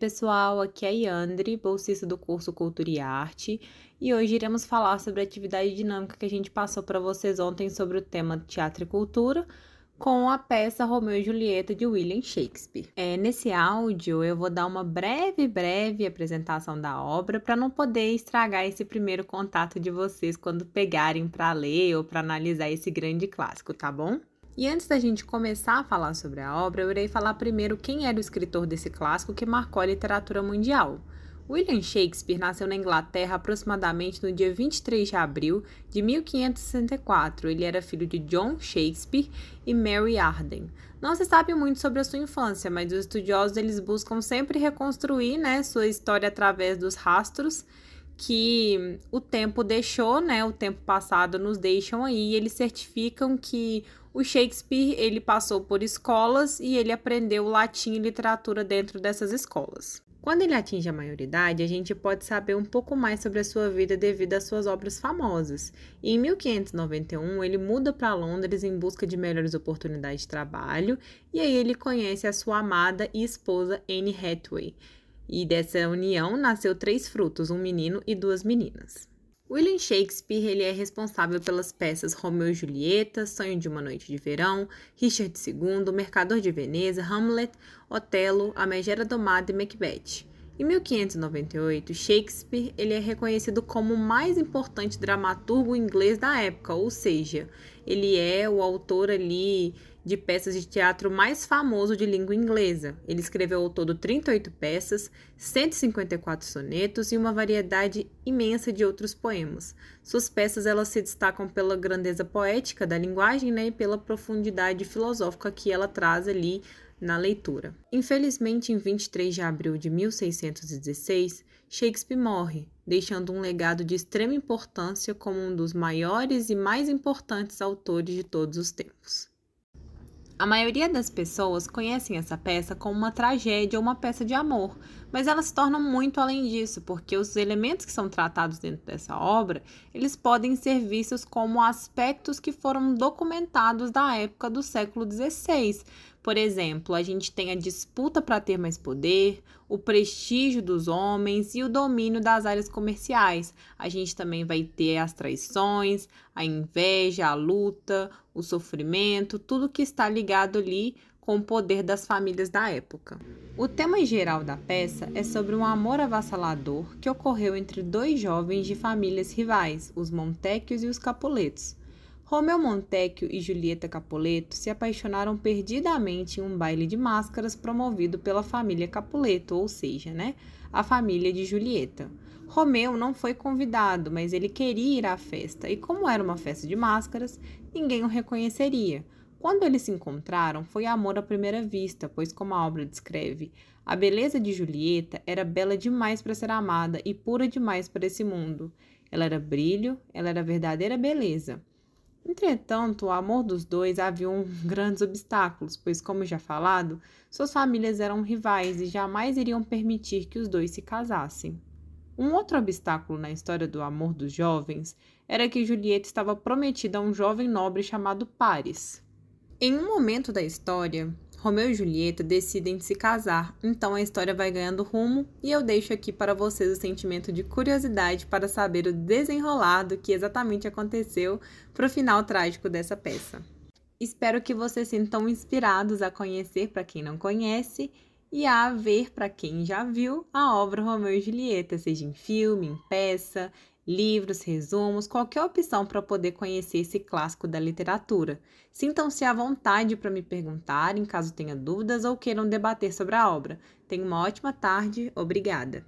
pessoal, aqui é a Yandri, bolsista do curso Cultura e Arte, e hoje iremos falar sobre a atividade dinâmica que a gente passou para vocês ontem sobre o tema Teatro e Cultura, com a peça Romeu e Julieta de William Shakespeare. É, nesse áudio eu vou dar uma breve, breve apresentação da obra para não poder estragar esse primeiro contato de vocês quando pegarem para ler ou para analisar esse grande clássico, tá bom? E antes da gente começar a falar sobre a obra, eu irei falar primeiro quem era o escritor desse clássico que marcou a literatura mundial. William Shakespeare nasceu na Inglaterra aproximadamente no dia 23 de abril de 1564. Ele era filho de John Shakespeare e Mary Arden. Não se sabe muito sobre a sua infância, mas os estudiosos eles buscam sempre reconstruir né, sua história através dos rastros que o tempo deixou, né? O tempo passado nos deixam aí. Eles certificam que o Shakespeare ele passou por escolas e ele aprendeu latim e literatura dentro dessas escolas. Quando ele atinge a maioridade, a gente pode saber um pouco mais sobre a sua vida devido às suas obras famosas. E em 1591, ele muda para Londres em busca de melhores oportunidades de trabalho, e aí ele conhece a sua amada e esposa Anne Hathaway. E dessa união nasceu três frutos, um menino e duas meninas. William Shakespeare ele é responsável pelas peças Romeu e Julieta, Sonho de uma Noite de Verão, Richard II, Mercador de Veneza, Hamlet, Otelo, A Megera Domada e Macbeth. Em 1598, Shakespeare ele é reconhecido como o mais importante dramaturgo inglês da época, ou seja, ele é o autor ali de peças de teatro mais famoso de língua inglesa. Ele escreveu ao todo 38 peças, 154 sonetos e uma variedade imensa de outros poemas. Suas peças elas se destacam pela grandeza poética da linguagem né, e pela profundidade filosófica que ela traz ali na leitura. Infelizmente, em 23 de abril de 1616, Shakespeare morre, deixando um legado de extrema importância como um dos maiores e mais importantes autores de todos os tempos. A maioria das pessoas conhecem essa peça como uma tragédia ou uma peça de amor, mas ela se torna muito além disso, porque os elementos que são tratados dentro dessa obra, eles podem ser vistos como aspectos que foram documentados da época do século XVI, por exemplo, a gente tem a disputa para ter mais poder, o prestígio dos homens e o domínio das áreas comerciais. A gente também vai ter as traições, a inveja, a luta, o sofrimento, tudo que está ligado ali com o poder das famílias da época. O tema geral da peça é sobre um amor avassalador que ocorreu entre dois jovens de famílias rivais, os Montecchios e os Capuletos. Romeu Montecchio e Julieta Capuleto se apaixonaram perdidamente em um baile de máscaras promovido pela família Capuleto, ou seja, né, a família de Julieta. Romeu não foi convidado, mas ele queria ir à festa, e como era uma festa de máscaras, ninguém o reconheceria. Quando eles se encontraram, foi amor à primeira vista, pois, como a obra descreve, a beleza de Julieta era bela demais para ser amada e pura demais para esse mundo. Ela era brilho, ela era verdadeira beleza. Entretanto, o amor dos dois havia grandes obstáculos, pois, como já falado, suas famílias eram rivais e jamais iriam permitir que os dois se casassem. Um outro obstáculo na história do amor dos jovens era que Julieta estava prometida a um jovem nobre chamado Paris. Em um momento da história, Romeu e Julieta decidem se casar, então a história vai ganhando rumo e eu deixo aqui para vocês o sentimento de curiosidade para saber o desenrolado que exatamente aconteceu para o final trágico dessa peça. Espero que vocês sintam inspirados a conhecer para quem não conhece e a ver para quem já viu a obra Romeu e Julieta, seja em filme, em peça, livros, resumos, qualquer opção para poder conhecer esse clássico da literatura. Sintam-se à vontade para me perguntarem caso tenha dúvidas ou queiram debater sobre a obra. Tenha uma ótima tarde, obrigada.